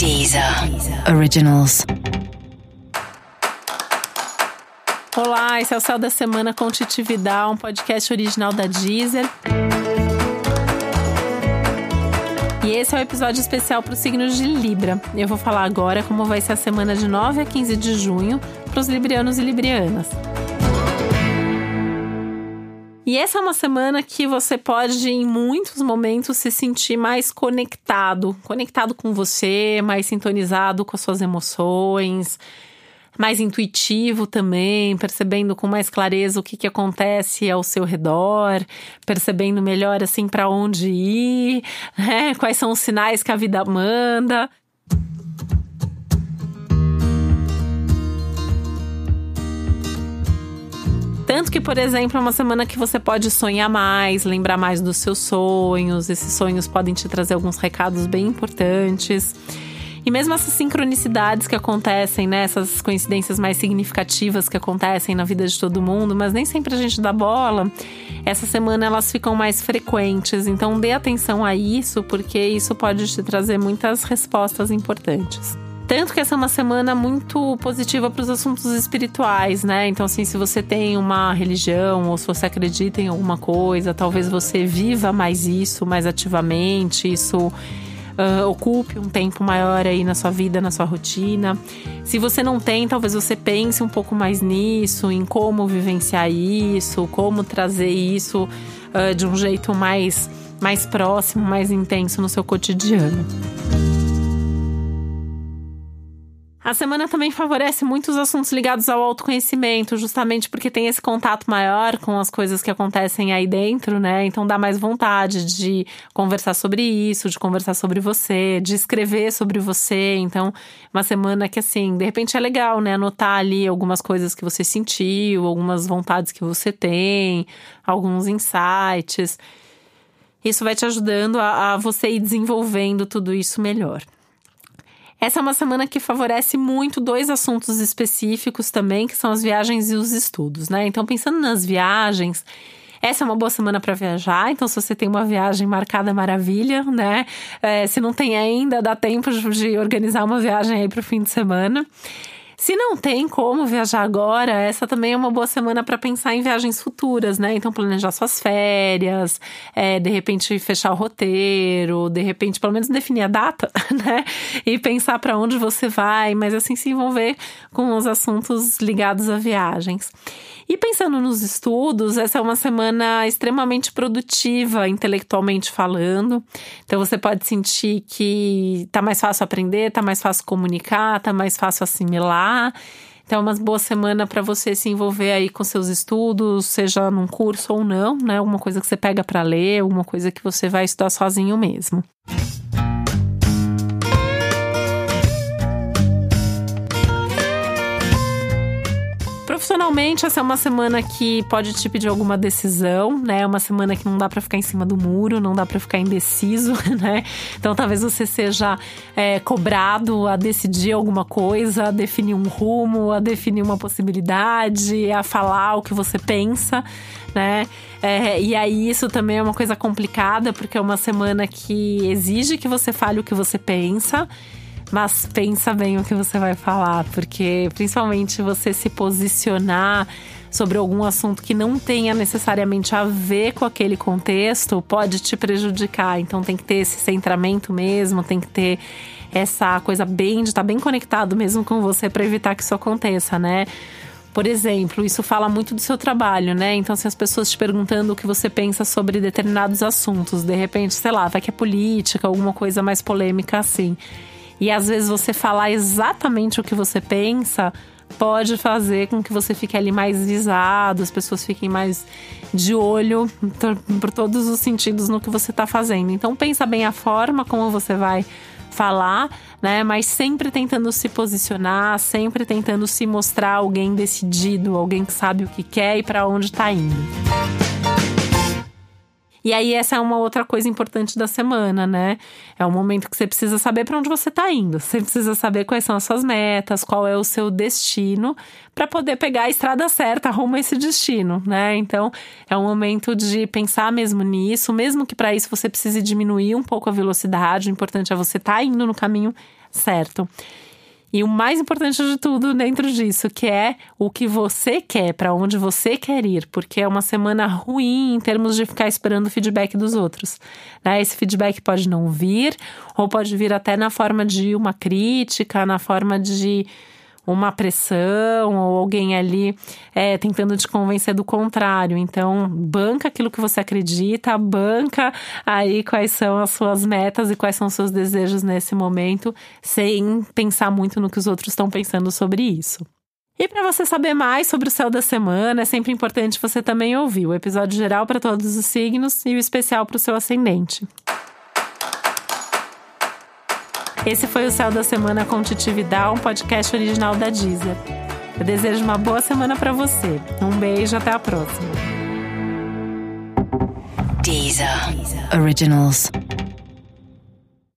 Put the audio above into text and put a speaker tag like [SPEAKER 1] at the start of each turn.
[SPEAKER 1] Deezer Originals.
[SPEAKER 2] Olá, esse é o Céu da Semana com Titi Vidal, um podcast original da Deezer. E esse é o um episódio especial para os signos de Libra. Eu vou falar agora como vai ser a semana de 9 a 15 de junho para os librianos e librianas. E essa é uma semana que você pode, em muitos momentos, se sentir mais conectado conectado com você, mais sintonizado com as suas emoções, mais intuitivo também, percebendo com mais clareza o que, que acontece ao seu redor, percebendo melhor assim para onde ir, né? quais são os sinais que a vida manda. Tanto que, por exemplo, é uma semana que você pode sonhar mais, lembrar mais dos seus sonhos. Esses sonhos podem te trazer alguns recados bem importantes. E mesmo essas sincronicidades que acontecem, né? Essas coincidências mais significativas que acontecem na vida de todo mundo, mas nem sempre a gente dá bola. Essa semana elas ficam mais frequentes. Então dê atenção a isso, porque isso pode te trazer muitas respostas importantes. Tanto que essa é uma semana muito positiva para os assuntos espirituais, né? Então, assim, se você tem uma religião ou se você acredita em alguma coisa, talvez você viva mais isso mais ativamente, isso uh, ocupe um tempo maior aí na sua vida, na sua rotina. Se você não tem, talvez você pense um pouco mais nisso, em como vivenciar isso, como trazer isso uh, de um jeito mais, mais próximo, mais intenso no seu cotidiano. A semana também favorece muitos assuntos ligados ao autoconhecimento, justamente porque tem esse contato maior com as coisas que acontecem aí dentro, né? Então dá mais vontade de conversar sobre isso, de conversar sobre você, de escrever sobre você. Então, uma semana que, assim, de repente é legal, né? Anotar ali algumas coisas que você sentiu, algumas vontades que você tem, alguns insights. Isso vai te ajudando a, a você ir desenvolvendo tudo isso melhor. Essa é uma semana que favorece muito dois assuntos específicos também, que são as viagens e os estudos, né? Então, pensando nas viagens, essa é uma boa semana para viajar, então se você tem uma viagem marcada, maravilha, né? É, se não tem ainda, dá tempo de organizar uma viagem aí para o fim de semana. Se não tem como viajar agora, essa também é uma boa semana para pensar em viagens futuras, né? Então, planejar suas férias, é, de repente fechar o roteiro, de repente, pelo menos definir a data, né? E pensar para onde você vai, mas assim se envolver com os assuntos ligados a viagens. E pensando nos estudos, essa é uma semana extremamente produtiva, intelectualmente falando. Então você pode sentir que tá mais fácil aprender, tá mais fácil comunicar, tá mais fácil assimilar. Então, é uma boa semana para você se envolver aí com seus estudos, seja num curso ou não, né? Alguma coisa que você pega para ler, alguma coisa que você vai estudar sozinho mesmo. Profissionalmente, essa é uma semana que pode te pedir alguma decisão, né? É uma semana que não dá para ficar em cima do muro, não dá para ficar indeciso, né? Então, talvez você seja é, cobrado a decidir alguma coisa, a definir um rumo, a definir uma possibilidade, a falar o que você pensa, né? É, e aí, isso também é uma coisa complicada, porque é uma semana que exige que você fale o que você pensa mas pensa bem o que você vai falar, porque principalmente você se posicionar sobre algum assunto que não tenha necessariamente a ver com aquele contexto pode te prejudicar. Então tem que ter esse centramento mesmo, tem que ter essa coisa bem de estar tá bem conectado mesmo com você para evitar que isso aconteça, né? Por exemplo, isso fala muito do seu trabalho, né? Então, se as pessoas te perguntando o que você pensa sobre determinados assuntos, de repente, sei lá, vai que é política, alguma coisa mais polêmica assim. E às vezes você falar exatamente o que você pensa pode fazer com que você fique ali mais visado, as pessoas fiquem mais de olho por todos os sentidos no que você está fazendo. Então pensa bem a forma como você vai falar, né? Mas sempre tentando se posicionar, sempre tentando se mostrar alguém decidido, alguém que sabe o que quer e para onde está indo. E aí, essa é uma outra coisa importante da semana, né? É o momento que você precisa saber para onde você está indo. Você precisa saber quais são as suas metas, qual é o seu destino, para poder pegar a estrada certa rumo a esse destino, né? Então, é um momento de pensar mesmo nisso, mesmo que para isso você precise diminuir um pouco a velocidade. O importante é você estar tá indo no caminho certo? E o mais importante de tudo dentro disso, que é o que você quer, para onde você quer ir, porque é uma semana ruim em termos de ficar esperando o feedback dos outros. Né? Esse feedback pode não vir, ou pode vir até na forma de uma crítica, na forma de uma pressão ou alguém ali é, tentando te convencer do contrário. Então, banca aquilo que você acredita, banca aí quais são as suas metas e quais são os seus desejos nesse momento, sem pensar muito no que os outros estão pensando sobre isso. E para você saber mais sobre o céu da semana, é sempre importante você também ouvir o episódio geral para todos os signos e o especial para o seu ascendente. Esse foi o Céu da Semana com Titi Vidal, um podcast original da Deezer. Eu desejo uma boa semana para você. Um beijo, até a próxima.
[SPEAKER 1] Deezer. Originals.